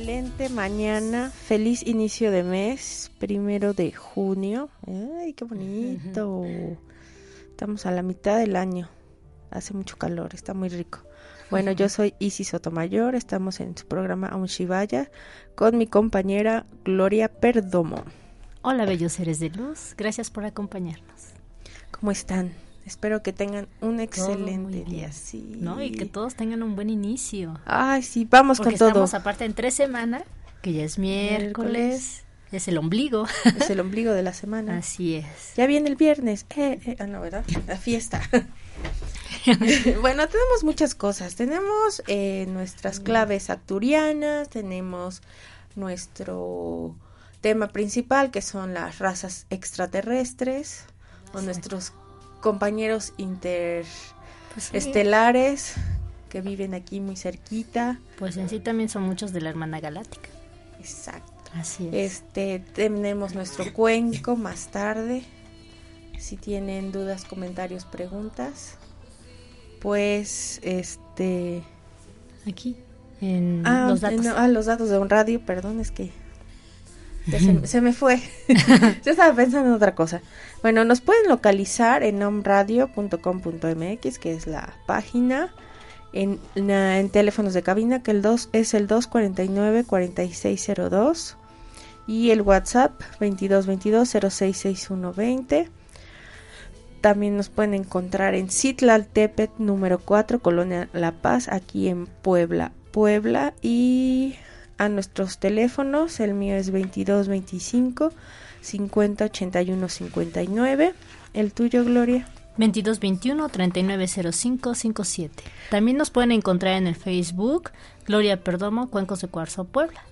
Excelente mañana, feliz inicio de mes, primero de junio. Ay, qué bonito. Estamos a la mitad del año. Hace mucho calor, está muy rico. Bueno, yo soy Isis Sotomayor, estamos en su programa Aun Shivaya con mi compañera Gloria Perdomo. Hola, bellos seres de luz, gracias por acompañarnos. ¿Cómo están? Espero que tengan un excelente día. Sí. ¿No? Y que todos tengan un buen inicio. Ay, sí, vamos Porque con todo. estamos aparte en tres semanas, que ya es miércoles, es el ombligo. Es el ombligo de la semana. Así es. Ya viene el viernes. Eh, eh, ah, no, ¿verdad? La fiesta. bueno, tenemos muchas cosas. Tenemos eh, nuestras claves acturianas, tenemos nuestro tema principal, que son las razas extraterrestres, o nuestros compañeros Pues sí, interestelares que viven aquí muy cerquita. Pues en sí también son muchos de la hermana galáctica. Exacto. Así es. Este, tenemos nuestro cuenco más tarde. Si tienen dudas, comentarios, preguntas, pues este Aquí, en ah, los datos. no, ah, los datos de un radio, perdón, es que se, se me fue. Yo estaba pensando en otra cosa. Bueno, nos pueden localizar en omradio.com.mx, que es la página. En, en teléfonos de cabina, que el 2 es el 249-4602. Y el WhatsApp 2222-066120. También nos pueden encontrar en Citlaltepet número 4, Colonia La Paz, aquí en Puebla, Puebla. Y a nuestros teléfonos, el mío es 2225 50 81 59. El tuyo, Gloria. 2221 390557. También nos pueden encontrar en el Facebook Gloria Perdomo, Cuencos de Cuarzo, Puebla.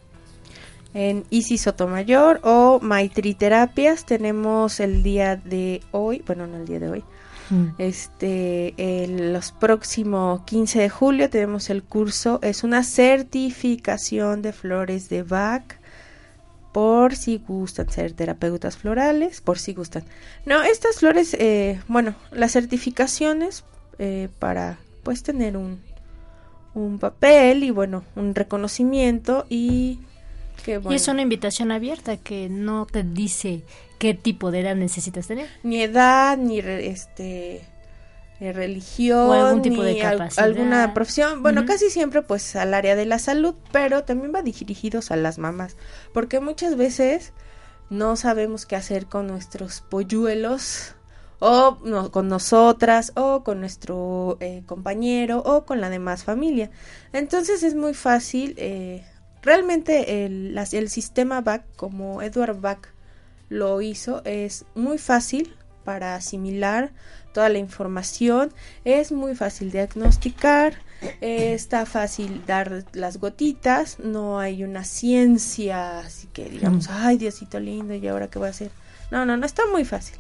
En Isis Sotomayor o Maitri Terapias tenemos el día de hoy, bueno, no el día de hoy, este, el, los próximos 15 de julio tenemos el curso, es una certificación de flores de Bach, por si gustan ser terapeutas florales, por si gustan. No, estas flores, eh, bueno, las certificaciones eh, para pues tener un, un papel y bueno, un reconocimiento y bueno, Y es una invitación abierta que no te dice qué tipo de edad necesitas tener. ni edad, ni re- este religión, O algún tipo de ni al- capacidad. alguna profesión. Bueno, casi siempre pues al área de la salud, pero también va dirigidos a las mamás, porque muchas veces no sabemos qué hacer con nuestros polluelos o no- con nosotras o con nuestro eh, compañero o con la demás familia. Entonces es muy fácil, eh, realmente el, sistema BAC, como Edward Bach lo hizo, es muy fácil para asimilar toda la información, es muy fácil diagnosticar, eh, está fácil dar las gotitas, no hay una ciencia, así que digamos, ay Diosito lindo, ¿y ahora qué voy a hacer? No, no, no, está muy fácil.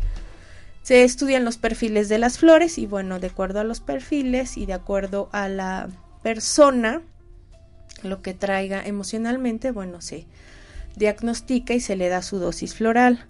Se estudian los perfiles de las flores y bueno, de acuerdo a los perfiles y de acuerdo a la persona, lo que traiga emocionalmente, bueno, se diagnostica y se le da su dosis floral.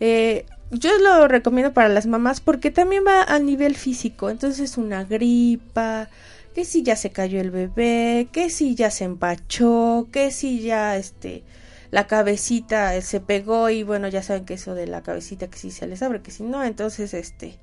Eh, yo lo recomiendo para las mamás porque también va a nivel físico, entonces una gripa, que si ya se cayó el bebé, que si ya se empachó, que si ya este la cabecita se pegó y bueno, ya saben que eso de la cabecita que si se les abre, que si no, entonces este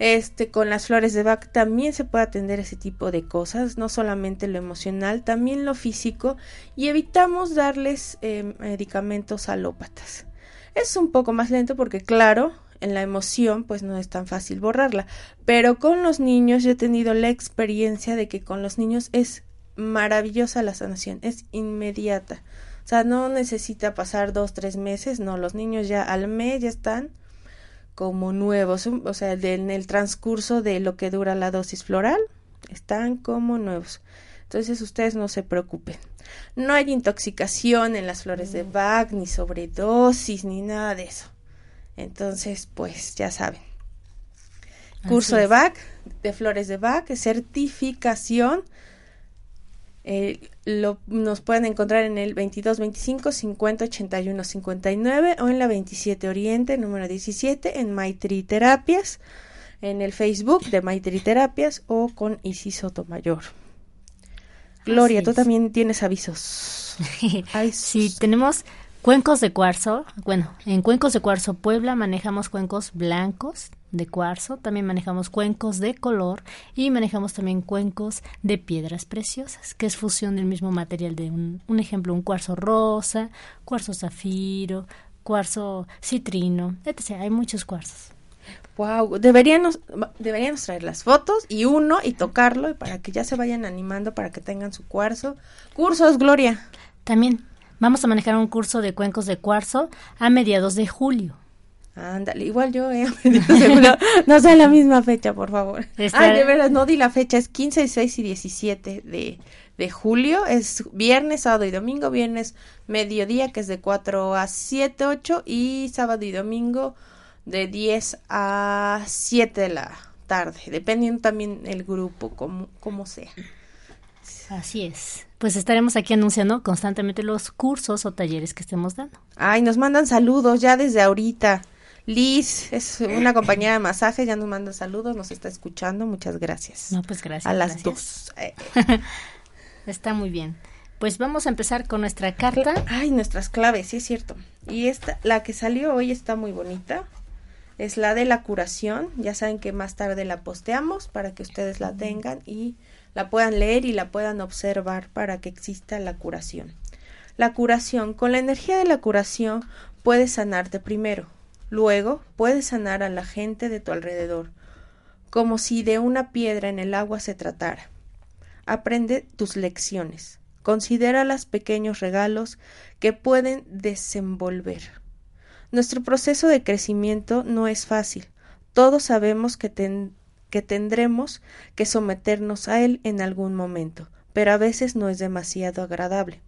este con las flores de Bach también se puede atender ese tipo de cosas, no solamente lo emocional, también lo físico y evitamos darles eh, medicamentos alópatas. Es un poco más lento porque claro, en la emoción pues no es tan fácil borrarla, pero con los niños yo he tenido la experiencia de que con los niños es maravillosa la sanación, es inmediata. O sea, no necesita pasar dos, tres meses, no, los niños ya al mes ya están como nuevos, o sea, en el transcurso de lo que dura la dosis floral, están como nuevos. Entonces ustedes no se preocupen. No hay intoxicación en las flores de Bach, ni sobredosis, ni nada de eso. Entonces, pues ya saben. Curso de Bach, de flores de Bach, certificación. Eh, lo, nos pueden encontrar en el 22 25 50 81 59 o en la 27 Oriente, número 17, en Maitri Terapias, en el Facebook de Maitri Terapias o con Isis Sotomayor. Gloria, tú también tienes avisos. sí, tenemos cuencos de cuarzo. Bueno, en cuencos de cuarzo Puebla manejamos cuencos blancos de cuarzo, también manejamos cuencos de color y manejamos también cuencos de piedras preciosas, que es fusión del mismo material de un, un ejemplo, un cuarzo rosa, cuarzo zafiro, cuarzo citrino, etc. Hay muchos cuarzos. Wow, deberíamos, deberíamos traer las fotos y uno y tocarlo y para que ya se vayan animando para que tengan su cuarzo. Cursos, Gloria. También vamos a manejar un curso de cuencos de cuarzo a mediados de julio. Ándale, igual yo, eh, no sé la misma fecha, por favor. Ay, de veras, no di la fecha, es 15, 16 y 17 de, de julio, es viernes, sábado y domingo, viernes mediodía, que es de 4 a 7, 8, y sábado y domingo de 10 a 7 de la tarde, dependiendo también el grupo, como, como sea. Así es. Pues estaremos aquí anunciando constantemente los cursos o talleres que estemos dando. Ay, nos mandan saludos ya desde ahorita. Liz es una compañera de masaje, ya nos manda saludos, nos está escuchando, muchas gracias. No, pues gracias. A las dos. está muy bien. Pues vamos a empezar con nuestra carta. Ay, nuestras claves, sí es cierto. Y esta, la que salió hoy está muy bonita. Es la de la curación. Ya saben que más tarde la posteamos para que ustedes la tengan y la puedan leer y la puedan observar para que exista la curación. La curación. Con la energía de la curación puedes sanarte primero. Luego puedes sanar a la gente de tu alrededor, como si de una piedra en el agua se tratara. Aprende tus lecciones. Considera los pequeños regalos que pueden desenvolver. Nuestro proceso de crecimiento no es fácil. Todos sabemos que, que tendremos que someternos a él en algún momento, pero a veces no es demasiado agradable,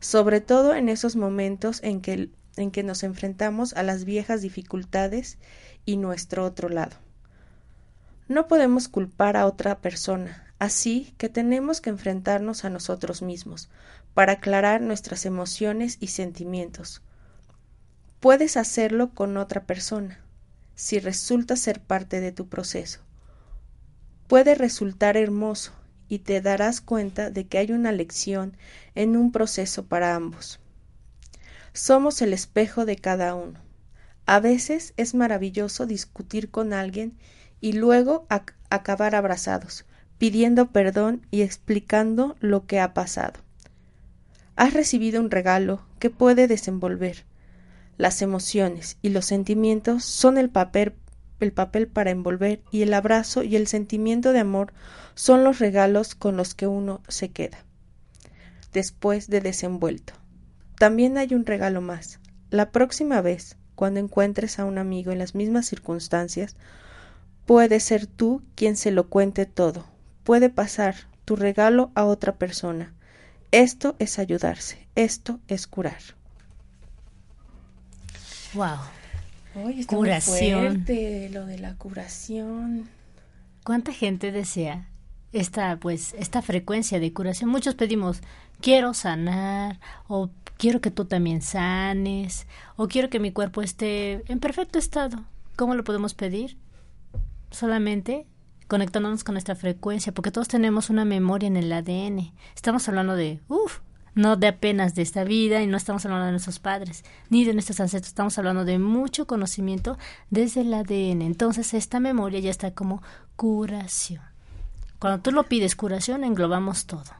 sobre todo en esos momentos en que, en que nos enfrentamos a las viejas dificultades y nuestro otro lado. No podemos culpar a otra persona, así que tenemos que enfrentarnos a nosotros mismos, para aclarar nuestras emociones y sentimientos, Puedes hacerlo con otra persona, si resulta ser parte de tu proceso. Puede resultar hermoso y te darás cuenta de que hay una lección en un proceso para ambos. Somos el espejo de cada uno. A veces es maravilloso discutir con alguien y luego acabar abrazados, pidiendo perdón y explicando lo que ha pasado. Has recibido un regalo que puede desenvolver, las emociones y los sentimientos son el papel, el papel para envolver y el abrazo y el sentimiento de amor son los regalos con los que uno se queda después de desenvuelto. También hay un regalo más. La próxima vez, cuando encuentres a un amigo en las mismas circunstancias, puede ser tú quien se lo cuente todo. Puede pasar tu regalo a otra persona. Esto es ayudarse. Esto es curar. Wow. Curación. lo de la curación. ¿Cuánta gente desea esta pues esta frecuencia de curación? Muchos pedimos quiero sanar o quiero que tú también sanes o quiero que mi cuerpo esté en perfecto estado. ¿Cómo lo podemos pedir? Solamente conectándonos con nuestra frecuencia, porque todos tenemos una memoria en el ADN. Estamos hablando de, uff, no de apenas de esta vida y no estamos hablando de nuestros padres ni de nuestros ancestros, estamos hablando de mucho conocimiento desde el ADN. Entonces esta memoria ya está como curación. Cuando tú lo pides curación, englobamos todo.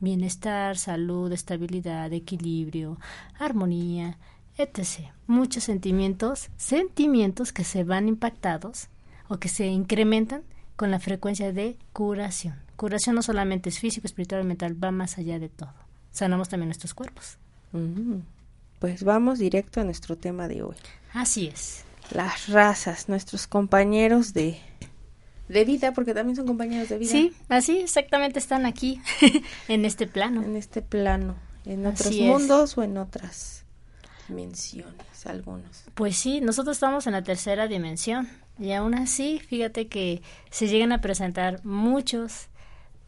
Bienestar, salud, estabilidad, equilibrio, armonía, etc. Muchos sentimientos, sentimientos que se van impactados o que se incrementan con la frecuencia de curación. Curación no solamente es físico, espiritual mental, va más allá de todo sanamos también nuestros cuerpos. Mm. Pues vamos directo a nuestro tema de hoy. Así es. las razas, nuestros compañeros de, de vida, porque también son compañeros de vida. Sí, así exactamente están aquí, en este plano. En este plano, en otros Así es. mundos o en otras dimensiones, algunos. Pues sí, nosotros estamos en la tercera dimensión y aún así, fíjate que se llegan a presentar muchos,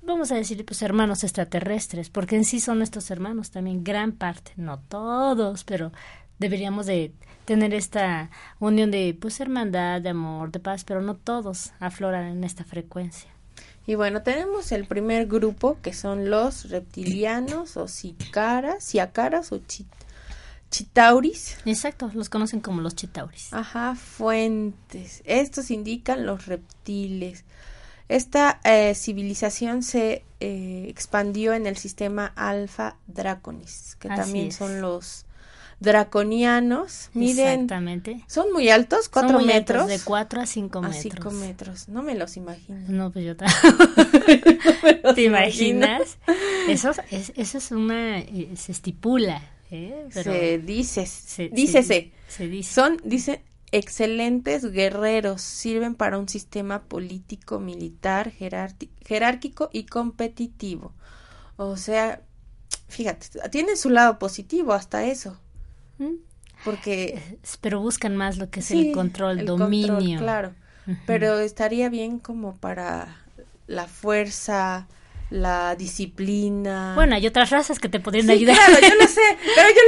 vamos a decir, pues hermanos extraterrestres, porque en sí son nuestros hermanos también, gran parte, no todos, pero deberíamos de tener esta unión de pues hermandad, de amor, de paz, pero no todos afloran en esta frecuencia. Y bueno, tenemos el primer grupo que son los reptilianos o sicaras, siacaras o chi- chitauris. Exacto, los conocen como los chitauris. Ajá, fuentes. Estos indican los reptiles. Esta eh, civilización se eh, expandió en el sistema Alpha Draconis, que Así también es. son los draconianos. Exactamente. son muy altos, cuatro Son muy altos, metros. de 4 a 5 a metros. cinco metros. No me los imagino. No, pues yo los también. ¿Te imaginas? Eso es, eso es una, eh, se estipula, ¿eh? Pero se dice, se- dícese. Se, se dice. Son, dice, excelentes guerreros, sirven para un sistema político, militar, jerárquico y competitivo. O sea, fíjate, tiene su lado positivo hasta eso, ¿Mm? porque Pero buscan más lo que es sí, el control, el dominio. control, claro, pero estaría bien como para la fuerza, la disciplina. Bueno, hay otras razas que te podrían Sí, ayudar. claro, yo lo sé,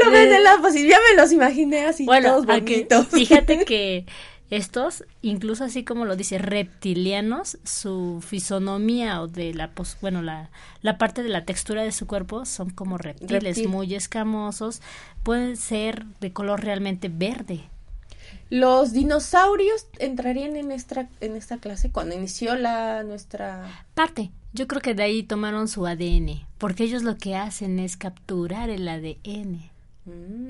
lo en el lado positivo, ya me los imaginé así bueno, todos bonitos. fíjate que estos, incluso así como lo dice, reptilianos, su fisonomía o de la, pos- bueno, la, la parte de la textura de su cuerpo son como reptiles, Reptil. muy escamosos, pueden ser de color realmente verde. Los dinosaurios entrarían en esta, en esta clase cuando inició la nuestra... Parte, yo creo que de ahí tomaron su ADN, porque ellos lo que hacen es capturar el ADN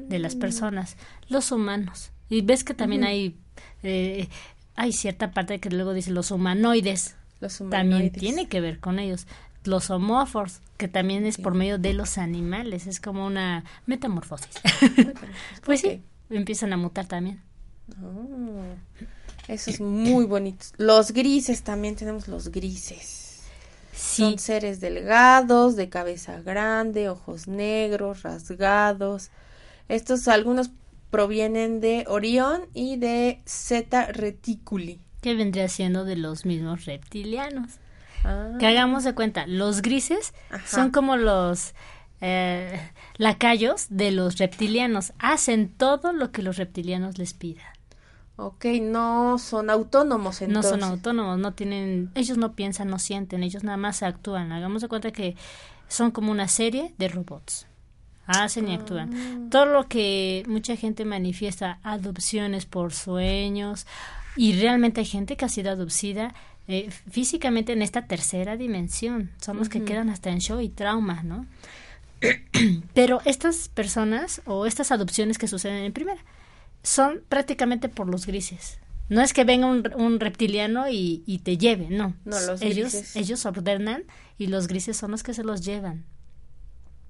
de las personas, los humanos. Y ves que también hay, eh, hay cierta parte que luego dice los humanoides, Los también tiene que ver con ellos. Los homóforos, que también es por medio de los animales, es como una metamorfosis. pues sí, empiezan a mutar también. Oh, eso es muy bonito. Los grises, también tenemos los grises. Sí, Son seres delgados, de cabeza grande, ojos negros, rasgados. Estos algunos provienen de Orión y de Zeta Reticuli. que vendría siendo de los mismos reptilianos. Ah, Que hagamos de cuenta, los grises Ajá. son como los eh, lacayos de los reptilianos. Hacen todo lo que los reptilianos les pidan. ok, no son autónomos entonces. No son autónomos, no tienen, ellos no piensan, no sienten, ellos nada más actúan. Hagamos de cuenta que son como una serie de robots. Hacen y actúan. Ah. Todo lo que mucha gente manifiesta, adopciones por sueños, y realmente hay gente que ha sido adopcida eh, físicamente en esta tercera dimensión. Son los que quedan hasta en show y trauma, ¿no? Pero estas personas o estas adopciones que suceden en primera son prácticamente por los grises. No es que venga un, un reptiliano y, y te lleve, no. No, los ellos, grises. ellos ordenan y los grises son los que se los llevan.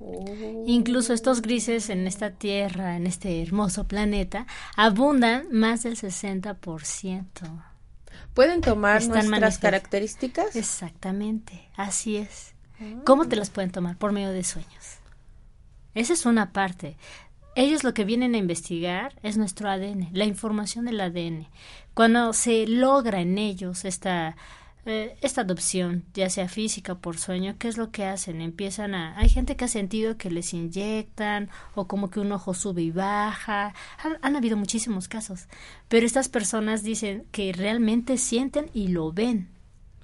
Oh. Incluso estos grises en esta tierra, en este hermoso planeta, abundan más del 60%. ¿Pueden tomar Están nuestras características? Exactamente, así es. ¿Cómo te las pueden tomar? Por medio de sueños. Esa es una parte. Ellos lo que vienen a investigar es nuestro ADN, la información del ADN. Cuando se logra en ellos esta, eh, esta adopción, ya sea física o por sueño, ¿qué es lo que hacen? Empiezan a... Hay gente que ha sentido que les inyectan o como que un ojo sube y baja. Han, han habido muchísimos casos. Pero estas personas dicen que realmente sienten y lo ven.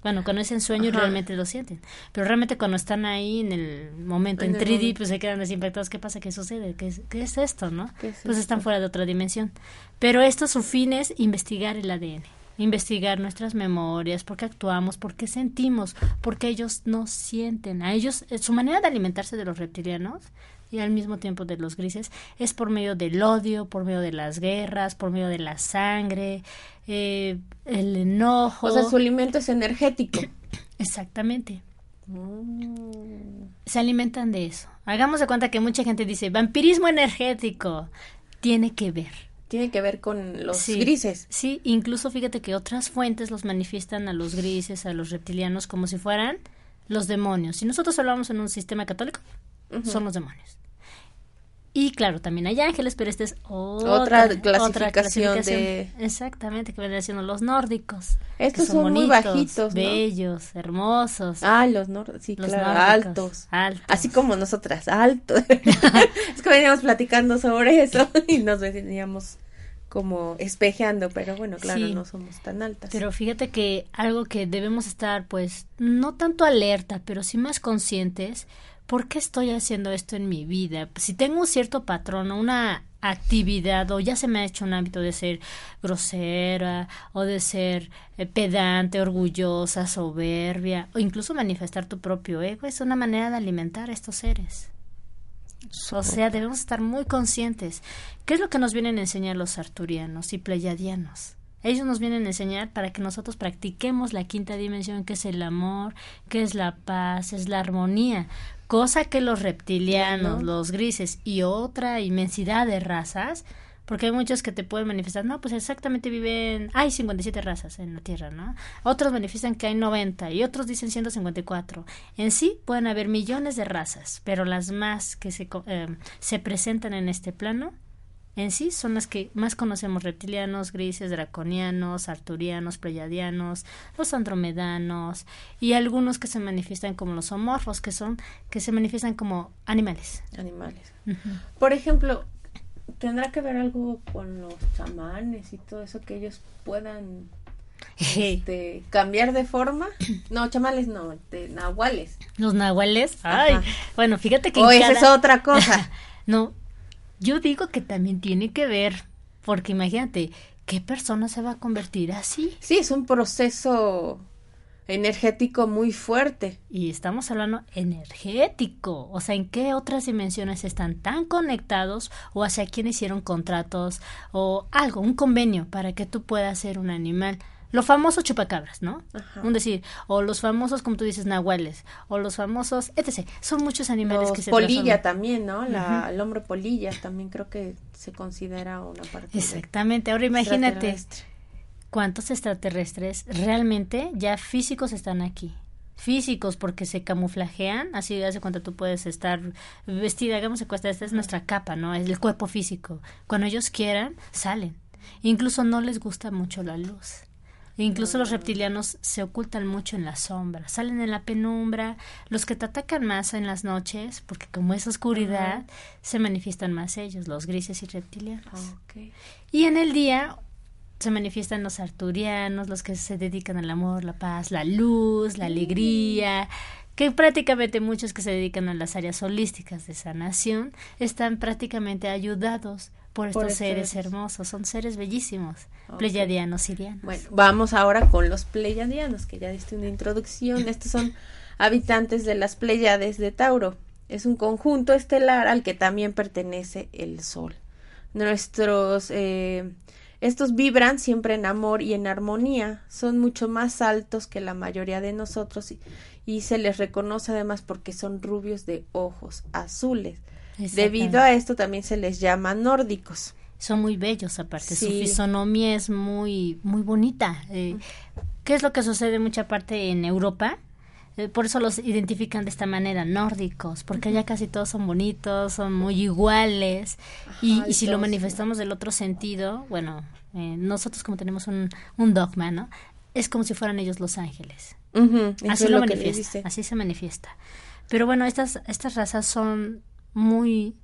Bueno, cuando es en sueño Ajá. realmente lo sienten. Pero realmente cuando están ahí en el momento, en, En el 3D, momento. pues se quedan así impactados. ¿Qué pasa? ¿Qué sucede? ¿Qué es, qué es esto, no? ¿Qué es pues están fuera de otra dimensión. Pero esto su fin es investigar el ADN. Investigar nuestras memorias, por qué actuamos, por qué sentimos, porque ellos no sienten. A ellos, eh, su manera de alimentarse de los reptilianos y al mismo tiempo de los grises es por medio del odio, por medio de las guerras, por medio de la sangre, eh, el enojo. O sea, su alimento es energético. Exactamente. Mm. Se alimentan de eso. Hagamos de cuenta que mucha gente dice vampirismo energético. Tiene que ver. Tiene que ver con los grises. Sí, incluso fíjate que otras fuentes los manifiestan a los grises, a los reptilianos, como si fueran los demonios. Si nosotros hablamos en un sistema católico, son los demonios. Y claro, también hay ángeles, pero esta es otra, clasificación, de... Exactamente, que vendrían siendo los nórdicos. Estos son, muy bajitos, Bellos, hermosos. Ah, los nórdicos, sí, claro, altos. Así como nosotras, altos. es que veníamos platicando sobre eso y nos veníamos como espejeando, pero bueno, claro, no somos tan altas. Pero fíjate que algo que debemos estar, pues, no tanto alerta, pero sí más conscientes, ¿por qué estoy haciendo esto en mi vida? Si tengo un cierto patrón, una actividad o ya se me ha hecho un hábito de ser grosera o de ser eh, pedante, orgullosa, soberbia o incluso manifestar tu propio ego, es una manera de alimentar a estos seres. O sea, debemos estar muy conscientes. ¿Qué es lo que nos vienen a enseñar los arturianos y pleiadianos? Ellos nos vienen a enseñar para que nosotros practiquemos la quinta dimensión, que es el amor, que es la paz, es la armonía, cosa que los reptilianos, los grises y otra inmensidad de razas, porque hay muchos que te pueden manifestar, no, pues exactamente viven, hay 57 razas en la Tierra, ¿no? Otros manifiestan que hay 90 y otros dicen 154. En sí pueden haber millones de razas, pero las más que se, eh, se presentan en este plano en sí son las que más conocemos reptilianos, grises, draconianos, arturianos, pleyadianos, los andromedanos y algunos que se manifiestan como los homorfos, que son que se manifiestan como animales. Animales. Por ejemplo, tendrá que ver algo con los chamanes y todo eso que ellos puedan este, cambiar de forma. No, chamales no, de nahuales. Los nahuales. Ay, bueno, fíjate que. O esa es otra cosa. no, yo digo que también tiene que ver, porque imagínate, ¿qué persona se va a convertir así? Sí, es un proceso energético muy fuerte. Y estamos hablando energético, o sea, ¿en qué otras dimensiones están tan conectados o hacia quién hicieron contratos o algo, un convenio para que tú puedas ser un animal? Lo famoso chupacabras, ¿no? Un decir, o los famosos, como tú dices, nahuales, o los famosos, etc. Son muchos animales que se Polilla también, ¿no? La, El hombre polilla también creo que se considera una parte. Exactamente. Ahora imagínate cuántos extraterrestres realmente ya físicos están aquí físicos porque se camuflajean, así hace cuando tú puedes estar vestida, hagamos de cuesta, esta es nuestra capa, ¿no? Es el cuerpo físico. Cuando ellos quieran, salen. Incluso no les gusta mucho la luz. Incluso los reptilianos se ocultan mucho en la sombra, salen en la penumbra. Los que te atacan más en las noches, porque como es oscuridad, se manifiestan más ellos, los grises y reptilianos. Y en el día se manifiestan los arturianos, los que se dedican al amor, la paz, la luz, la alegría, que prácticamente muchos que se dedican a las áreas holísticas de sanación están prácticamente ayudados por estos seres hermosos, son seres bellísimos, pleyadianos, sirianos. Bueno, vamos ahora con los pleyadianos, que ya diste una introducción. Estos son habitantes de las Pleiades de Tauro. Es un conjunto estelar al que también pertenece el Sol. Nuestros eh, estos vibran siempre en amor y en armonía, son mucho más altos que la mayoría de nosotros y, y se les reconoce además porque son rubios de ojos azules. Debido a esto también se les llama nórdicos. Son muy bellos aparte, su fisonomía es muy muy bonita. Eh, ¿Qué es lo que sucede en mucha parte en Europa? Eh, por eso los identifican de esta manera, nórdicos, porque allá casi todos son bonitos, son muy iguales. y, si lo manifestamos del otro sentido, bueno, eh, nosotros como tenemos un, un dogma, ¿no? Es como si fueran ellos los ángeles. así lo, manifiesta, así se manifiesta. Pero bueno, estas, estas razas son muy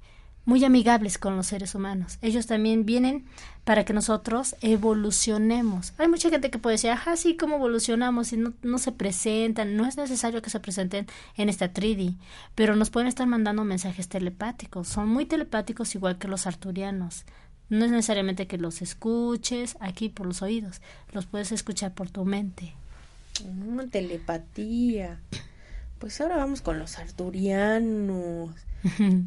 muy amigables con los seres humanos. Ellos también vienen para que nosotros evolucionemos. Hay mucha gente que puede decir, ajá, sí, ¿cómo evolucionamos? Y no, no se presentan, no es necesario que se presenten en esta 3 pero nos pueden estar mandando mensajes telepáticos. Son muy telepáticos igual que los arturianos. No es necesariamente que los escuches aquí por los oídos, los puedes escuchar por tu mente. Telepatía. Pues ahora vamos con los arturianos.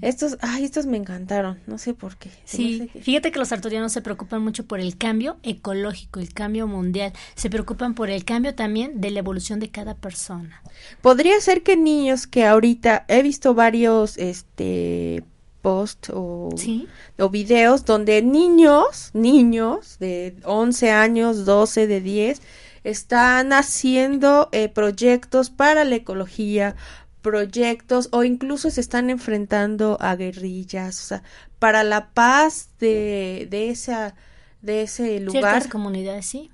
Estos, ay, estos me encantaron, no sé por qué. Sí, fíjate que los arturianos se preocupan mucho por el cambio ecológico, el cambio mundial, se preocupan por el cambio también de la evolución de cada persona. Podría ser que niños que ahorita he visto varios, este, posts o, Sí. o videos donde niños, niños de 11 años, 12, de 10, están haciendo eh, proyectos para la ecología, proyectos o incluso se están enfrentando a guerrillas, o sea, para la paz de, de esa de ese lugar. Ciertas comunidades, sí.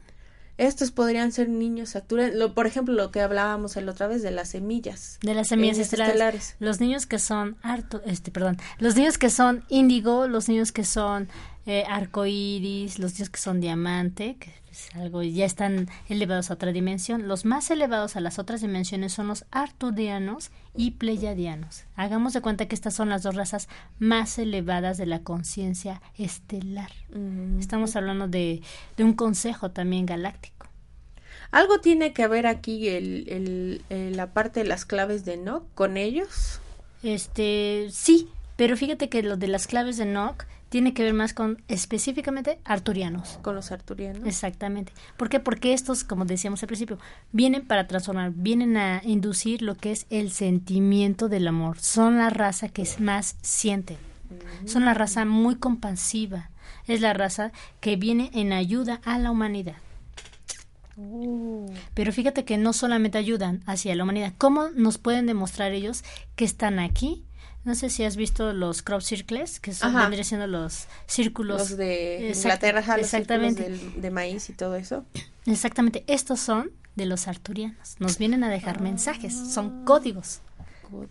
Estos podrían ser niños actuales, lo, por ejemplo, lo que hablábamos el otra vez de las semillas. De las semillas Semillas estelares. estelares. Los niños que son harto, este, perdón, los niños que son índigo, los niños que son eh, arcoíris, los niños que son diamante, que es algo ya están elevados a otra dimensión. Los más elevados a las otras dimensiones son los arturianos y pleiadianos. Hagamos de cuenta que estas son las dos razas más elevadas de la conciencia estelar. Mm. Estamos hablando de, de un consejo también galáctico. ¿Algo tiene que ver aquí el, el- el- la parte de las claves de no con ellos? Este, sí, pero fíjate que lo de las claves de Nock tiene que ver más con específicamente arturianos. Con los arturianos. Exactamente. ¿Por qué? Porque estos, como decíamos al principio, vienen para transformar, vienen a inducir lo que es el sentimiento del amor. Son la raza que es más siente. Son la raza muy compasiva. Es la raza que viene en ayuda a la humanidad. Pero fíjate que no solamente ayudan hacia la humanidad. ¿Cómo nos pueden demostrar ellos que están aquí? No sé si has visto los crop circles, que son, Ajá. vendrían siendo los círculos. Los de Inglaterra, ajá, los exactamente. círculos del- de maíz y todo eso. Exactamente. Estos son de los arturianos. Nos vienen a dejar mensajes. Ah. Son códigos.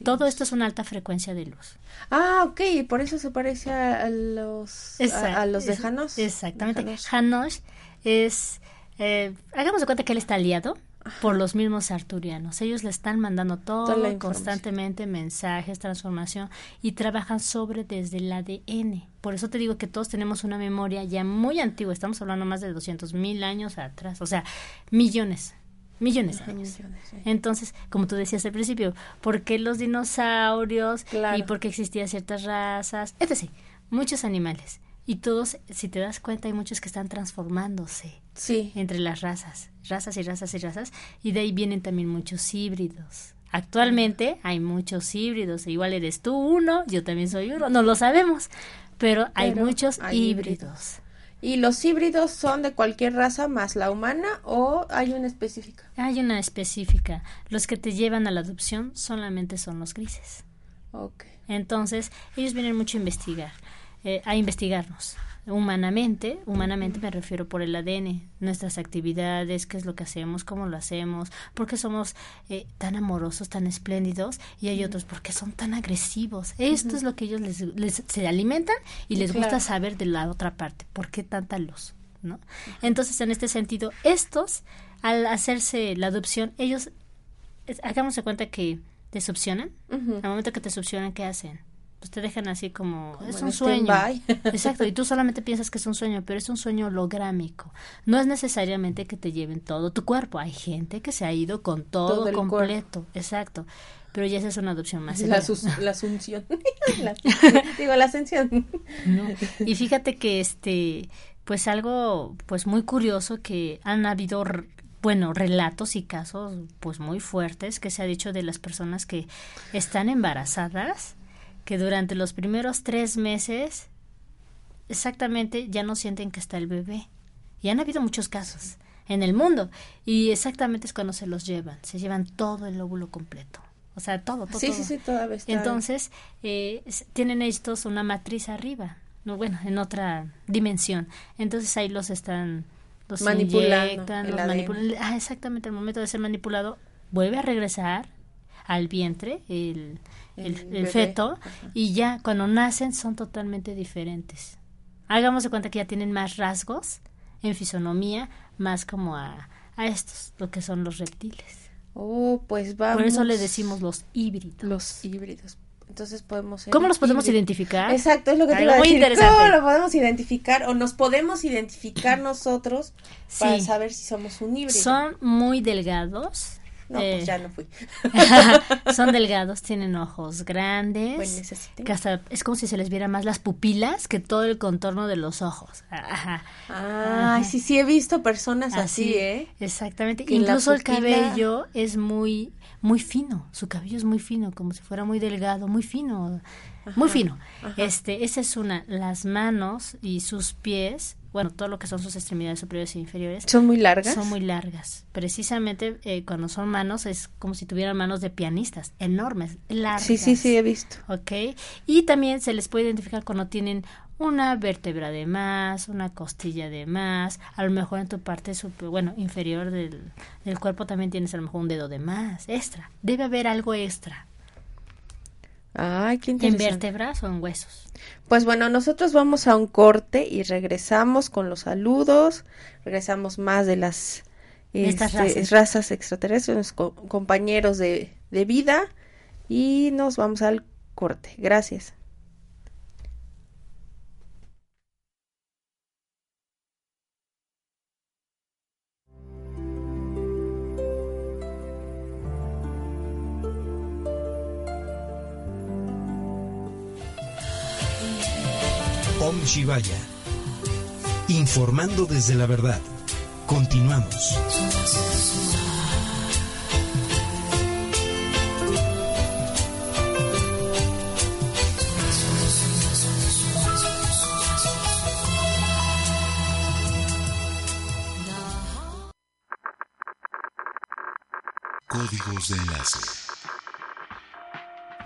Todo esto es una alta frecuencia de luz. Ah, ok, por eso se parece a, los a, a los de Janos. Exactamente. Janosh es. eh, hagamos de cuenta que él está aliado por los mismos arturianos. Ellos le están mandando todo constantemente mensajes, transformación y trabajan sobre desde el ADN. Por eso te digo que todos tenemos una memoria ya muy antigua. Estamos hablando más de 200 mil años atrás. O sea, millones. Millones de años. millones, sí. Entonces, como tú decías al principio, ¿por qué los dinosaurios? Claro. Y por qué existían ciertas razas, etc. Muchos animales. Y todos, si te das cuenta, hay muchos que están transformándose Sí. entre las razas, razas y razas y razas, y de ahí vienen también muchos híbridos. Actualmente hay muchos híbridos, igual eres tú uno, yo también soy uno, no lo sabemos, pero hay muchos hay híbridos. ¿Y los híbridos son de cualquier raza más la humana o hay una específica? Hay una específica, los que te llevan a la adopción solamente son los grises. Ok. Entonces, ellos vienen mucho a investigar, eh, a investigarnos. Humanamente, humanamente me refiero por el ADN, nuestras actividades, qué es lo que hacemos, cómo lo hacemos, por qué somos eh, tan amorosos, tan espléndidos, y hay otros porque son tan agresivos. Esto es lo que ellos les, les- se alimentan y les gusta saber de la otra parte, por qué tanta luz, ¿no? Entonces, en este sentido, estos, al hacerse la adopción, ellos, es- hagamos de cuenta que te al momento que te ¿qué hacen? Pues te dejan así como, Como es un sueño. Exacto, y tú solamente piensas que es un sueño, pero es un sueño holográmico. No es necesariamente que te lleven todo tu cuerpo. Hay gente que se ha ido con todo, completo. Exacto. Pero ya esa es una adopción más La, severa. sus- la asunción. La- digo, la ascensión. ¿no? Y fíjate que este, pues algo pues muy curioso que han habido bueno, relatos y casos pues muy fuertes que se ha dicho de las personas que están embarazadas, que durante los primeros tres meses exactamente ya no sienten que está el bebé. Y han habido muchos casos en el mundo. Y exactamente es cuando se los llevan. Se llevan todo el óvulo completo. O sea, todo, todo. Sí, todo. sí, sí, está. Entonces, eh, tienen estos una matriz arriba, no, bueno, en otra dimensión. Entonces ahí los están, los Manipulando inyectan, el los ADN. manipulan. Ah, exactamente, al momento de ser manipulado, vuelve a regresar al vientre el, el, El feto ajá. y ya cuando nacen son totalmente diferentes. Hagamos de cuenta que ya tienen más rasgos en fisonomía, más como a, a estos, lo que son los reptiles. Oh, pues vamos. Por eso le decimos los híbridos. los híbridos. Entonces podemos ¿Cómo los podemos identificar? Exacto, es lo que te iba a muy decir. interesante. ¿Cómo lo podemos identificar o nos podemos identificar nosotros para saber si somos un híbrido? Son muy delgados. No, eh, pues ya no fui. son delgados, tienen ojos grandes. Necesité. que hasta es como si se les viera más las pupilas que todo el contorno de los ojos. Ajá. Ay, sí, sí he visto personas así, ¿eh? Exactamente. Que Incluso el cabello es muy, muy fino. Su cabello es muy fino, como si fuera muy delgado, muy fino. muy fino. Este, esa es una. Las manos y sus pies, bueno, todo lo que son sus extremidades superiores e inferiores. ¿Son muy largas? Son muy largas. Precisamente eh, cuando son manos es como si tuvieran manos de pianistas, enormes, largas. Sí, sí, sí, he visto. Ok. Y también se les puede identificar cuando tienen una vértebra de más, una costilla de más, a lo mejor en tu parte super, bueno, inferior del, del cuerpo también tienes a lo mejor un dedo de más, extra. Debe haber algo extra. Ay, qué ¿En vértebras o en huesos? Pues bueno, nosotros vamos a un corte y regresamos con los saludos, regresamos más de las Estas este, razas. razas extraterrestres, co- compañeros de, de vida y nos vamos al corte. Gracias. Om Shivaya. Informando desde la verdad. Continuamos. Códigos de enlace.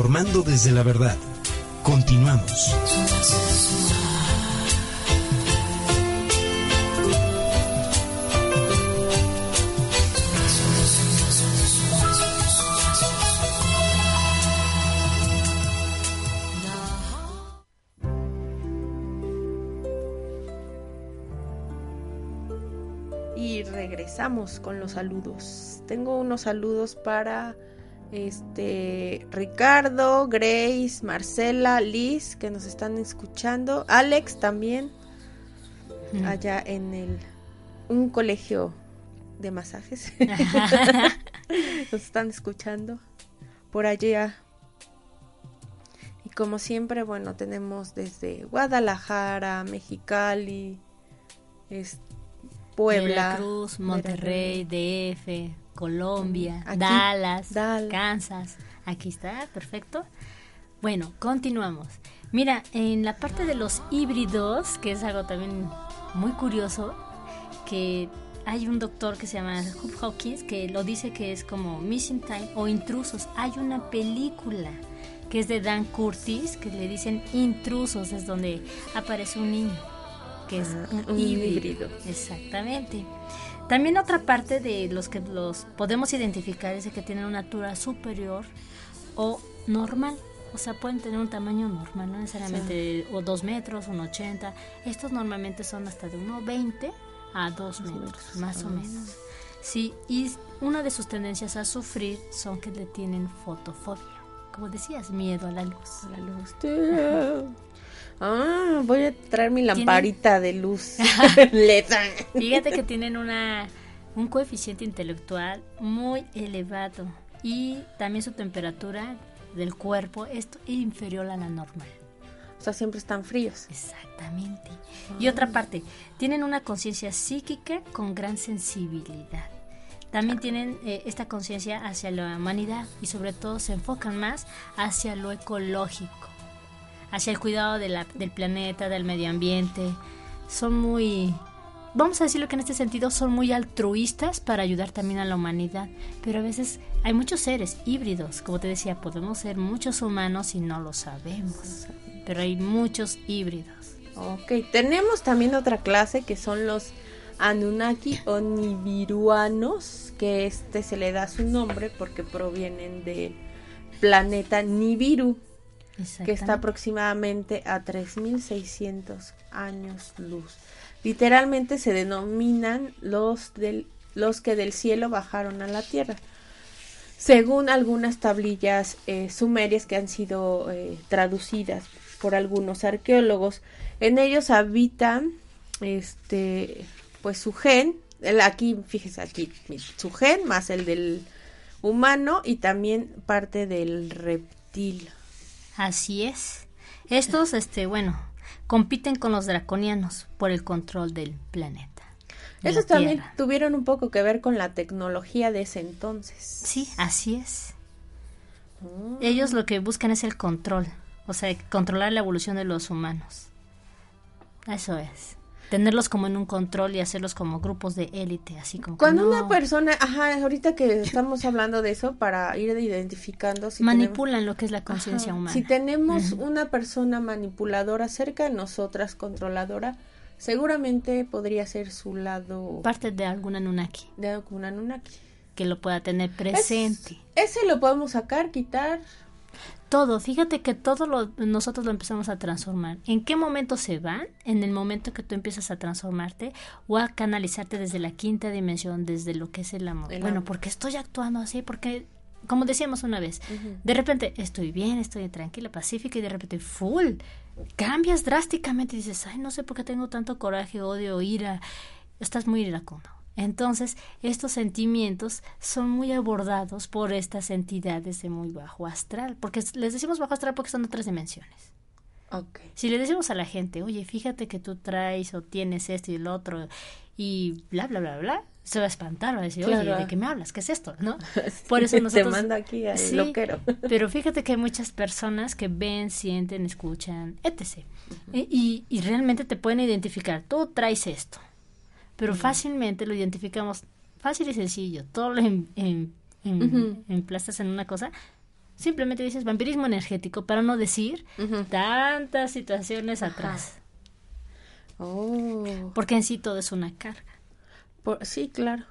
Informando desde la verdad. Continuamos. Y regresamos con los saludos. Tengo unos saludos para este Ricardo, Grace, Marcela, Liz que nos están escuchando, Alex también Mm. allá en el un colegio de masajes. nos están escuchando por allá Y como siempre, bueno, tenemos desde Guadalajara, Mexicali, es, Puebla, Veracruz, Monterrey, DF, Colombia, Aquí, Dallas, Dallas. Kansas. Aquí está, perfecto. Bueno, continuamos. Mira, en la parte de los híbridos, que es algo también muy curioso, que hay un doctor que se llama Hugh Hawkins que lo dice que es como Missing Time o Intrusos. Hay una película que es de Dan Curtis que le dicen Intrusos, es donde aparece un niño que es Ah, un, un híbrido. híbrido. Exactamente. También otra parte de los que los podemos identificar es de que tienen una altura superior o normal. O sea, pueden tener un tamaño normal, no necesariamente o dos metros, un 80. Estos normalmente son hasta de 1,20 a 2 metros, más o menos. Sí, y una de sus tendencias a sufrir son que le tienen fotofobia. Como decías, miedo a la luz. la luz. Ah, voy a traer mi lamparita de luz LED. Fíjate que tienen una un coeficiente intelectual muy elevado y también su temperatura del cuerpo es inferior a la normal. O sea, siempre están fríos. Exactamente. Y otra parte, tienen una conciencia psíquica con gran sensibilidad. También tienen eh, esta conciencia hacia la humanidad y sobre todo se enfocan más hacia lo ecológico, hacia el cuidado del planeta, del medio ambiente. Son muy, vamos a decirlo que en este sentido son muy altruistas para ayudar también a la humanidad. Pero a veces hay muchos seres híbridos, como te decía, podemos ser muchos humanos y no lo sabemos. Pero hay muchos híbridos. Ok, tenemos también otra clase que son los Anunnaki o Nibiruanos, que este se le da su nombre porque provienen del planeta Nibiru, que está aproximadamente a 3600 años luz. Literalmente se denominan los del los que del cielo bajaron a la tierra. Según algunas tablillas eh, sumerias que han sido eh, traducidas por algunos arqueólogos, en ellos habitan este pues su gen, el aquí fíjese aquí, su gen más el del humano y también parte del reptil. Así es. Estos, este, bueno, compiten con los draconianos por el control del planeta. de Esos también Tierra. tuvieron un poco que ver con la tecnología de ese entonces. Sí, así es. Mm. Ellos lo que buscan es el control, o sea, controlar la evolución de los humanos. Eso es. Tenerlos como en un control y hacerlos como grupos de élite, así como Cuando no, una persona, ajá, ahorita que estamos hablando de eso para ir identificando si manipulan lo que es la conciencia humana. Si tenemos una persona manipuladora cerca de nosotras, controladora, seguramente podría ser su lado parte de alguna Anunnaki de alguna Anunnaki. que lo pueda tener presente. Ese lo podemos sacar, quitar. Todo, fíjate que todo lo, nosotros lo empezamos a transformar. ¿En qué momento se van? En el momento que tú empiezas a transformarte o a canalizarte desde la quinta dimensión, desde lo que es el amor. El bueno, amor. porque estoy actuando así, porque, como decíamos una vez, de repente estoy bien, estoy tranquila, pacífica y de repente full. Cambias drásticamente y dices, ay, no sé por qué tengo tanto coraje, odio, ira. Estás muy iracundo. Entonces, estos sentimientos son muy abordados por estas entidades de muy bajo astral, porque les decimos bajo astral porque son de otras dimensiones. Ok. Si le decimos a la gente, oye, fíjate que tú traes o tienes esto y el otro, y bla, bla, bla, bla, se va a espantar, va a decir, oye. ¿de qué me hablas? ¿Qué es esto? ¿No? Por eso Te nosotros... manda aquí al Sí, loquero. Pero fíjate que hay muchas personas que ven, sienten, escuchan, etc. Y- y, y realmente te pueden identificar, tú traes esto, pero fácilmente lo identificamos, fácil y sencillo, todo lo em- em- Ujú. emplastas en una cosa, simplemente dices vampirismo energético, para no decir tantas situaciones atrás, Oh. porque en sí todo es una carga. Por- sí, claro.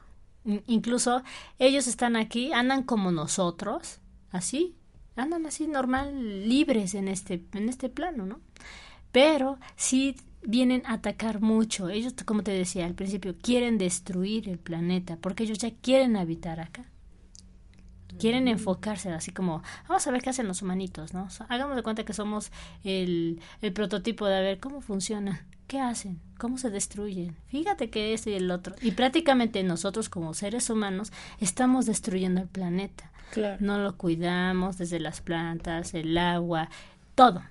In- Incluso ellos están aquí, andan como nosotros, así, andan así normal, libres en este, en este plano, ¿no? Pero sí vienen a atacar mucho. Ellos, como te decía al principio, quieren destruir el planeta porque ellos ya quieren habitar acá. Quieren enfocarse así como, vamos a ver qué hacen los humanitos, ¿no? Hagamos de cuenta que somos el, el prototipo de a ver cómo funciona, qué hacen, cómo se destruyen. Fíjate que esto y el otro. Y prácticamente nosotros como seres humanos estamos destruyendo el planeta. Claro. No lo cuidamos desde las plantas, el agua, todo.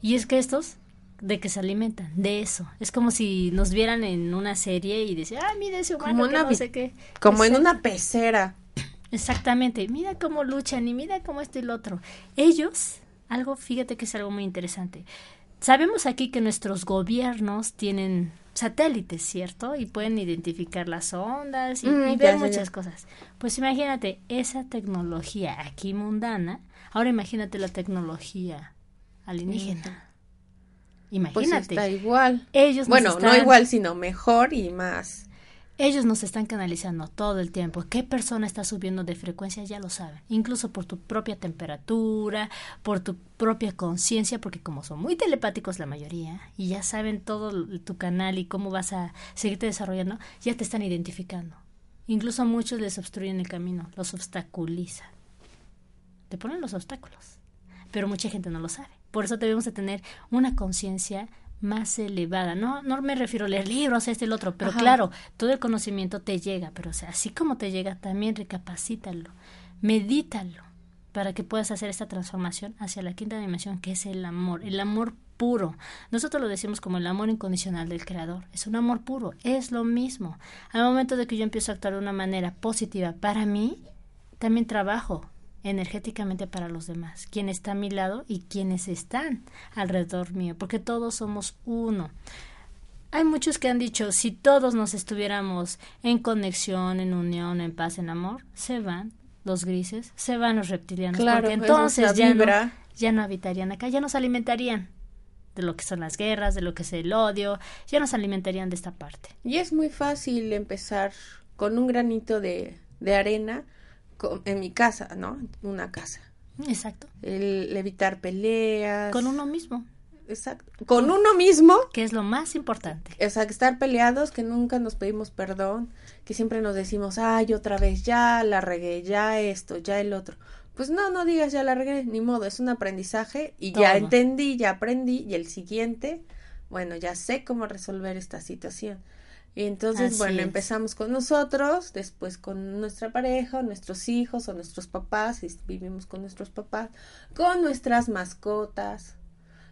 Y es que estos, ¿de que se alimentan? De eso. Es como si nos vieran en una serie y decían, ah, mira ese humano Como que una no sé qué. Como en una pecera. Exactamente, mira cómo luchan y mira cómo esto y lo otro. Ellos, algo, fíjate que es algo muy interesante. Sabemos aquí que nuestros gobiernos tienen satélites, ¿cierto? Y pueden identificar las ondas y, Mm, y ver muchas ya. cosas. Pues imagínate esa tecnología aquí mundana, ahora imagínate la tecnología alienígena. Imagínate. está igual. Ellos bueno, no igual, sino mejor y más. Ellos nos están canalizando todo el tiempo. ¿Qué persona está subiendo de frecuencia? Ya lo saben. Incluso por tu propia temperatura, por tu propia conciencia, porque como son muy telepáticos la mayoría y ya saben todo tu canal y cómo vas a seguirte desarrollando, ya te están identificando. Incluso a muchos les obstruyen el camino, los obstaculizan. Te ponen los obstáculos. Pero mucha gente no lo sabe. Por eso debemos de tener una conciencia más elevada. No, no me refiero a leer libros, este y el otro, pero Ajá. claro, todo el conocimiento te llega, pero o sea, así como te llega, también recapacítalo, medítalo, para que puedas hacer esta transformación hacia la quinta dimensión, que es el amor, el amor puro. Nosotros lo decimos como el amor incondicional del Creador. Es un amor puro, es lo mismo. Al momento de que yo empiezo a actuar de una manera positiva para mí, también trabajo energéticamente para los demás, quien está a mi lado y quienes están alrededor mío, porque todos somos uno. Hay muchos que han dicho, si todos nos estuviéramos en conexión, en unión, en paz, en amor, se van los grises, se van los reptilianos, Claro, porque entonces ya no, ya no habitarían acá, ya nos alimentarían de lo que son las guerras, de lo que es el odio, ya nos alimentarían de esta parte. Y es muy fácil empezar con un granito de, de arena en mi casa, ¿no? Una casa. Exacto. El evitar peleas. Con uno mismo. Exacto. Con uno mismo. Que es lo más importante. O sea, que estar peleados, que nunca nos pedimos perdón, que siempre nos decimos, ay, otra vez ya, la regué, ya esto, ya el otro. Pues no, no digas ya la regué, ni modo, es un aprendizaje y ya entendí, ya aprendí y el siguiente, bueno, ya sé cómo resolver esta situación. Y entonces, Así bueno, es. empezamos con nosotros, después con nuestra pareja, o nuestros hijos o nuestros papás, si vivimos con nuestros papás, con nuestras mascotas,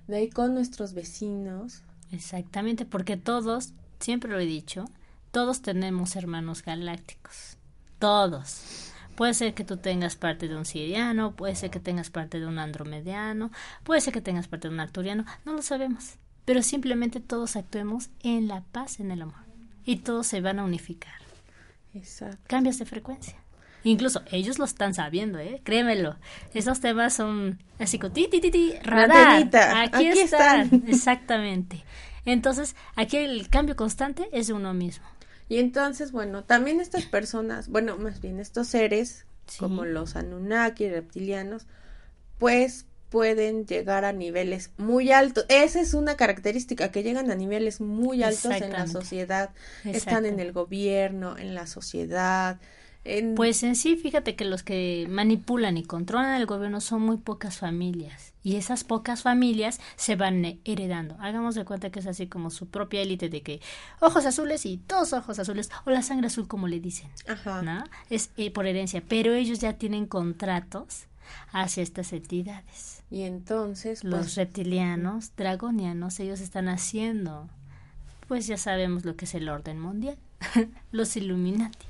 de ahí con nuestros vecinos. Exactamente, porque todos, siempre lo he dicho, todos tenemos hermanos galácticos. Todos. Puede ser que tú tengas parte de un siriano, puede ser que tengas parte de un andromediano, puede ser que tengas parte de un arturiano, no lo sabemos. Pero simplemente todos actuemos en la paz, en el amor. Y todos se van a unificar. Exacto. Cambias de frecuencia. Incluso ellos lo están sabiendo, ¿eh? Créemelo. Esos temas son así como ti, ti, ti, ti, radar. Aquí, aquí están. están. Exactamente. Entonces, aquí el cambio constante es de uno mismo. Y entonces, bueno, también estas personas, bueno, más bien estos seres, Sí. como los Anunnaki, reptilianos, pues pueden llegar a niveles muy altos. Esa es una característica, que llegan a niveles muy altos en la sociedad. Están en el gobierno, en la sociedad. En... Pues en sí, fíjate que los que manipulan y controlan el gobierno son muy pocas familias. Y esas pocas familias se van eh, heredando. Hagamos de cuenta que es así como su propia élite de que ojos azules y todos ojos azules, o la sangre azul como le dicen. Ajá. ¿no? Es eh, por herencia. Pero ellos ya tienen contratos hacia estas entidades. Y entonces, Los pues, reptilianos, dragonianos, ellos están haciendo, pues ya sabemos lo que es el orden mundial. Los Illuminati.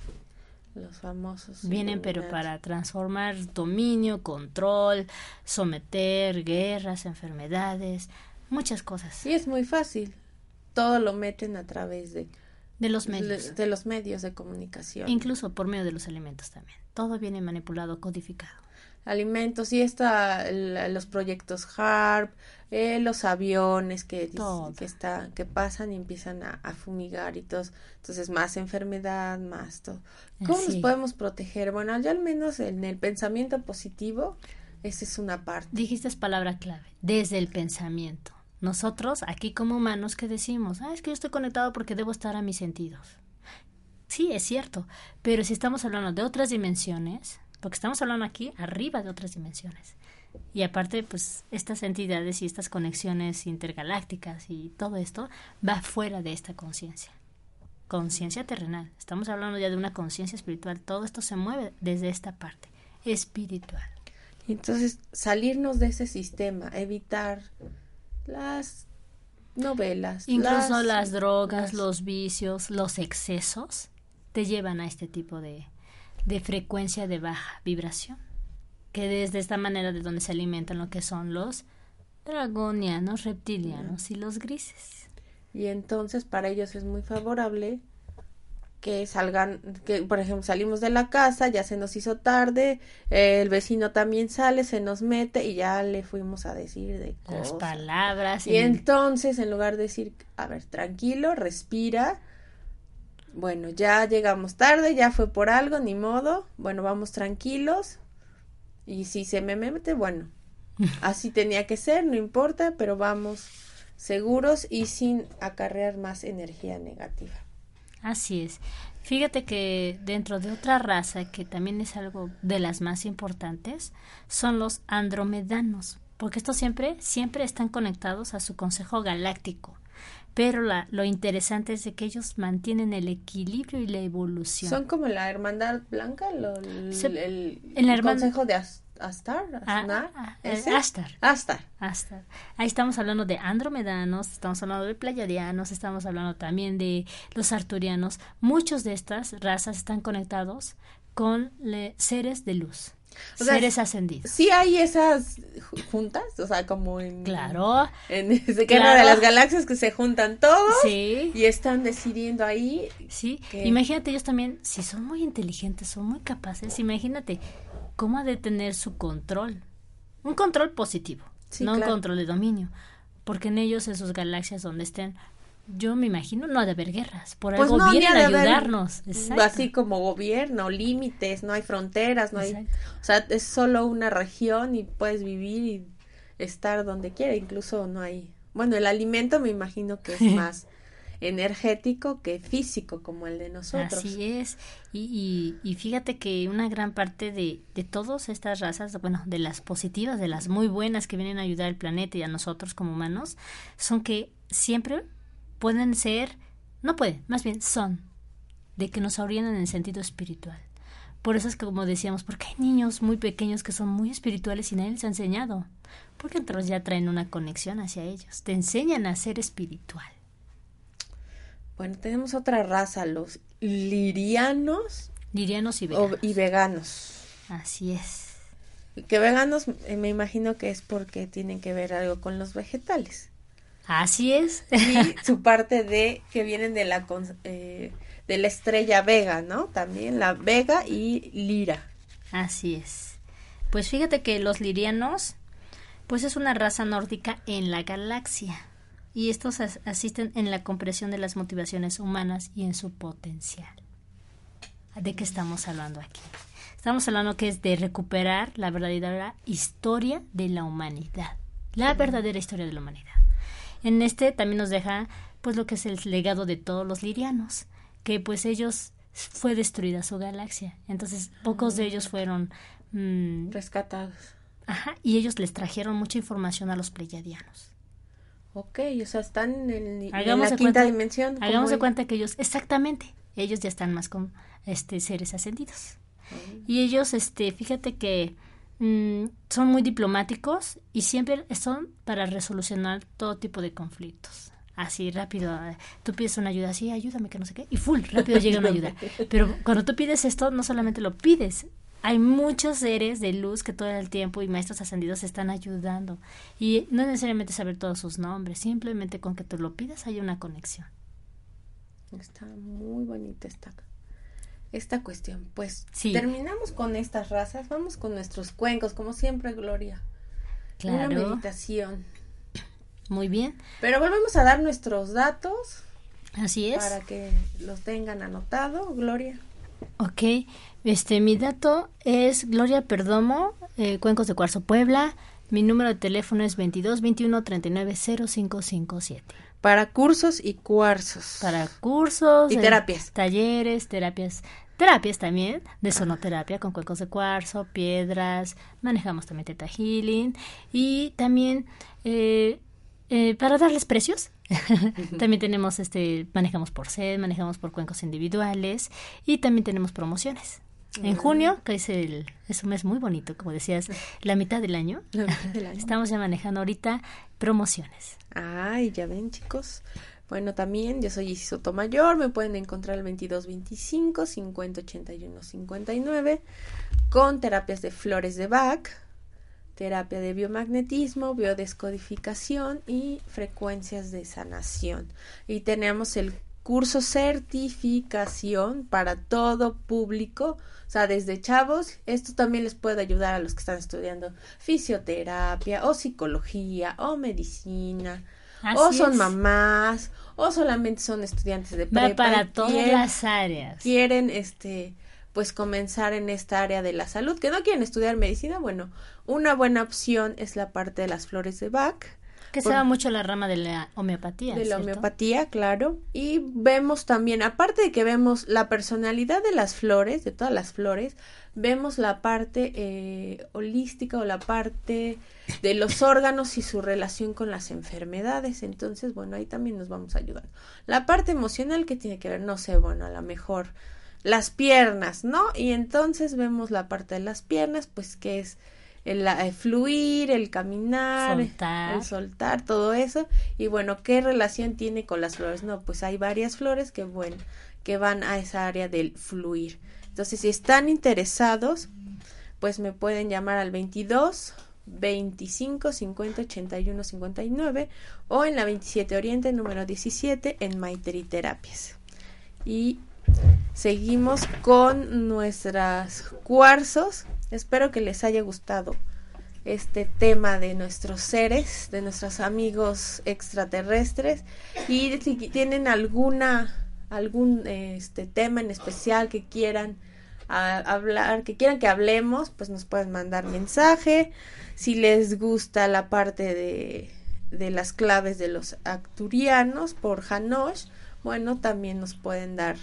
los famosos. Vienen pero para transformar dominio, control, someter, guerras, enfermedades, muchas cosas. Sí, es muy fácil. Todo lo meten a través de, De los medios. de, de los medios de comunicación. Incluso por medio de los alimentos también. Todo viene manipulado, codificado. Alimentos y está el- los proyectos HARP, eh, los aviones que, que está, que pasan y empiezan a, a fumigar y todo. Entonces más enfermedad, más todo. ¿Cómo nos podemos proteger? Bueno, ya al menos en el pensamiento positivo, esa es una parte. Dijiste es palabra clave, desde el pensamiento. Nosotros, aquí como humanos, que decimos, ah, es que yo estoy conectado porque debo estar a mis sentidos. Sí, es cierto, pero si estamos hablando de otras dimensiones, porque estamos hablando aquí arriba de otras dimensiones. Y aparte, pues estas entidades y estas conexiones intergalácticas y todo esto va fuera de esta conciencia. Conciencia terrenal. Estamos hablando ya de una conciencia espiritual. Todo esto se mueve desde esta parte espiritual. Entonces salirnos de ese sistema, evitar las novelas. Incluso las, drogas, los vicios, los excesos te llevan a este tipo de, de frecuencia de baja vibración. Que desde esta manera de donde se alimentan lo que son los dragonianos, reptilianos y los grises. Y entonces para ellos es muy favorable que salgan, que por ejemplo salimos de la casa, ya se nos hizo tarde, eh, el vecino también sale, se nos mete y ya le fuimos a decir de Las palabras. Y entonces en lugar de decir, a ver, tranquilo, respira, bueno, ya llegamos tarde, ya fue por algo, ni modo, bueno, vamos tranquilos y si se me mete, bueno, así tenía que ser, no importa, pero vamos seguros y sin acarrear más energía negativa. Así es. Fíjate que dentro de otra raza que también es algo de las más importantes son los andromedanos, porque estos siempre siempre están conectados a su consejo galáctico. Pero la, lo interesante es de que ellos mantienen el equilibrio y la evolución. Son como la hermandad blanca, lo, el, Se- consejo de As- Astar, Ah, Asnar, ah, ¿ese? Astar. Astar. Hasta. Ahí estamos hablando de andromedanos, estamos hablando de pleiadianos, estamos hablando también de los arturianos. Muchos de estas razas están conectados con le- seres de luz, O sea, seres ascendidos. Sí hay esas ju- juntas, o sea, como en... Claro. En ese Claro. de las Galaxias que se juntan todos Sí. y están decidiendo ahí. Sí, que- imagínate ellos también, si son muy inteligentes, son muy capaces, imagínate cómo ha de tener su control. Un control positivo, Sí, no un control de dominio. Porque en ellos, en sus galaxias donde estén, yo me imagino no ha de haber guerras. Por Pues algo no, vienen a ayudarnos. Exacto. Así como gobierno, límites, no hay fronteras, no hay... O sea, es solo una región y puedes vivir y estar donde quiera, incluso no hay... Bueno, el alimento me imagino que es más energético que físico como el de nosotros. Así es. Y, y, y fíjate que una gran parte de, de todas estas razas, bueno, de las positivas, de las muy buenas que vienen a ayudar al planeta y a nosotros como humanos, son que siempre pueden ser, no pueden, más bien son, de que nos orientan en el sentido espiritual. Por eso es que, como decíamos, porque hay niños muy pequeños que son muy espirituales y nadie les ha enseñado. Porque entonces ya traen una conexión hacia ellos. Te enseñan a ser espiritual. Bueno, tenemos otra raza, los lirianos Lirianos y o- veganos. y veganos. Así es. Que veganos eh, me imagino que es porque tienen que ver algo con los vegetales. Así es. Y su parte de que vienen de la eh, de la estrella Vega, ¿no? También la Vega y Lira. Así es. Pues fíjate que los lirianos, pues es una raza nórdica en la galaxia. Y estos as- asisten en la comprensión de las motivaciones humanas y en su potencial. ¿De qué estamos hablando aquí? Estamos hablando que es de recuperar la verdadera historia de la humanidad. La verdadera historia de la humanidad. En este también nos deja pues lo que es el legado de todos los lirianos, que pues ellos fue destruida su galaxia. Entonces pocos de ellos fueron mm, Rescatados. ajá, y ellos les trajeron mucha información a los pleiadianos. Ok, o sea, están en, el- en Hagamos la de quinta cuenta- dimensión. Hagamos de cuenta que ellos, exactamente, ellos ya están más con este seres ascendidos. Y ellos, este, fíjate que mm, son muy diplomáticos y siempre son para resolucionar todo tipo de conflictos. Así rápido, eh, tú pides una ayuda, así, ayúdame, que no sé qué, y full, rápido llega una ayuda. Pero cuando tú pides esto, no solamente lo pides, hay muchos seres de luz que todo el tiempo y maestros ascendidos están ayudando. Y no es necesariamente saber todos sus nombres, simplemente con que te lo pidas hay una conexión. Está muy bonita esta, esta cuestión. Pues Sí. terminamos con estas razas, vamos con nuestros cuencos, como siempre, Gloria. Una Claro. meditación. Muy bien, Pero volvemos a dar nuestros datos así es. para que los tengan anotado, Gloria. Ok, este, mi dato es Gloria Perdomo, eh, Cuencos de Cuarzo Puebla. Mi número de teléfono es 22 21 39 0557. Para cursos y cuarzos. Para cursos Y eh, terapias. talleres, terapias, terapias también, de sonoterapia con cuencos de cuarzo, piedras, manejamos también Teta Healing y también eh, eh, para darles precios. también tenemos este, manejamos por sed, manejamos por cuencos individuales y también tenemos promociones. En junio, que es, el, es un mes muy bonito, como decías, la mitad del año. La mitad del año. Estamos ya manejando ahorita promociones. Ay, ya ven, chicos. Bueno, también yo soy Isis Sotomayor, me pueden encontrar el 2225 5081 59 con terapias de flores de Bach, terapia de biomagnetismo, biodescodificación y frecuencias de sanación. Y tenemos el curso certificación para todo público, o sea, desde chavos, esto también les puede ayudar a los que están estudiando fisioterapia o psicología o medicina. Así o son es. mamás, o solamente son estudiantes de prepa. para todas quieren- las áreas. quieren este pues comenzar en esta área de la salud, que no quieren estudiar medicina, bueno, una buena opción es la parte de las flores de Bach, Que se va mucho la rama de la homeopatía. de la homeopatía, claro, y vemos también, aparte de que vemos la personalidad de las flores, de todas las flores, vemos la parte eh, holística o la parte de los órganos y su relación con las enfermedades. Entonces, bueno, ahí también nos vamos a ayudar. La parte emocional que tiene que ver, no sé, bueno, a lo mejor las piernas, ¿no? Y entonces vemos la parte de las piernas, pues que es el, fluir, el caminar, Soltar. el soltar, todo eso. Y bueno, ¿qué relación tiene con las flores? No, pues hay varias flores que, bueno, que van a esa área del fluir. Entonces, si están interesados, pues me pueden llamar al 22 25 50 81 59 o en la 27 Oriente número 17 en Maiteri Terapias. Y seguimos con nuestras cuarzos. Espero que les haya gustado este tema de nuestros seres, de nuestros amigos extraterrestres y si tienen alguna algún este tema en especial que quieran hablar, que quieran que hablemos, pues nos pueden mandar mensaje. Si les gusta la parte de, de las claves de los acturianos por Hanosh, bueno, también nos pueden dar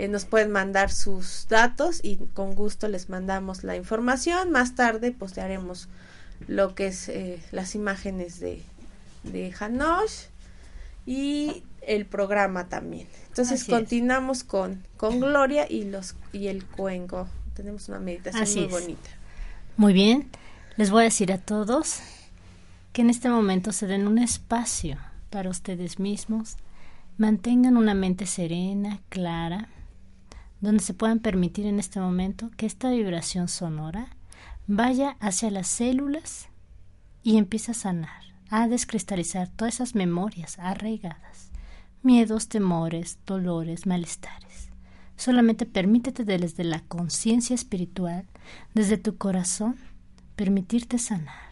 eh, nos pueden mandar sus datos y con gusto les mandamos la información. Más tarde postearemos lo que es eh, las imágenes de, de Hanosh y el programa también. Entonces Así es. continuamos con, con Gloria y los y el cuenco. Tenemos una meditación Así muy es. bonita. Muy bien, les voy a decir a todos que en este momento se den un espacio para ustedes mismos, mantengan una mente serena, clara, donde se puedan permitir en este momento que esta vibración sonora vaya hacia las células y empiece a sanar, a descristalizar todas esas memorias arraigadas, miedos, temores, dolores, malestares. Solamente permítete desde la conciencia espiritual, desde tu corazón, permitirte sanar.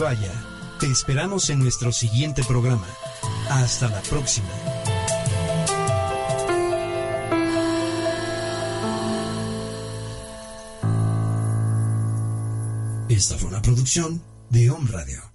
Shivaya. Te esperamos en nuestro siguiente programa. Hasta la próxima. Esta fue una producción de Om Radio.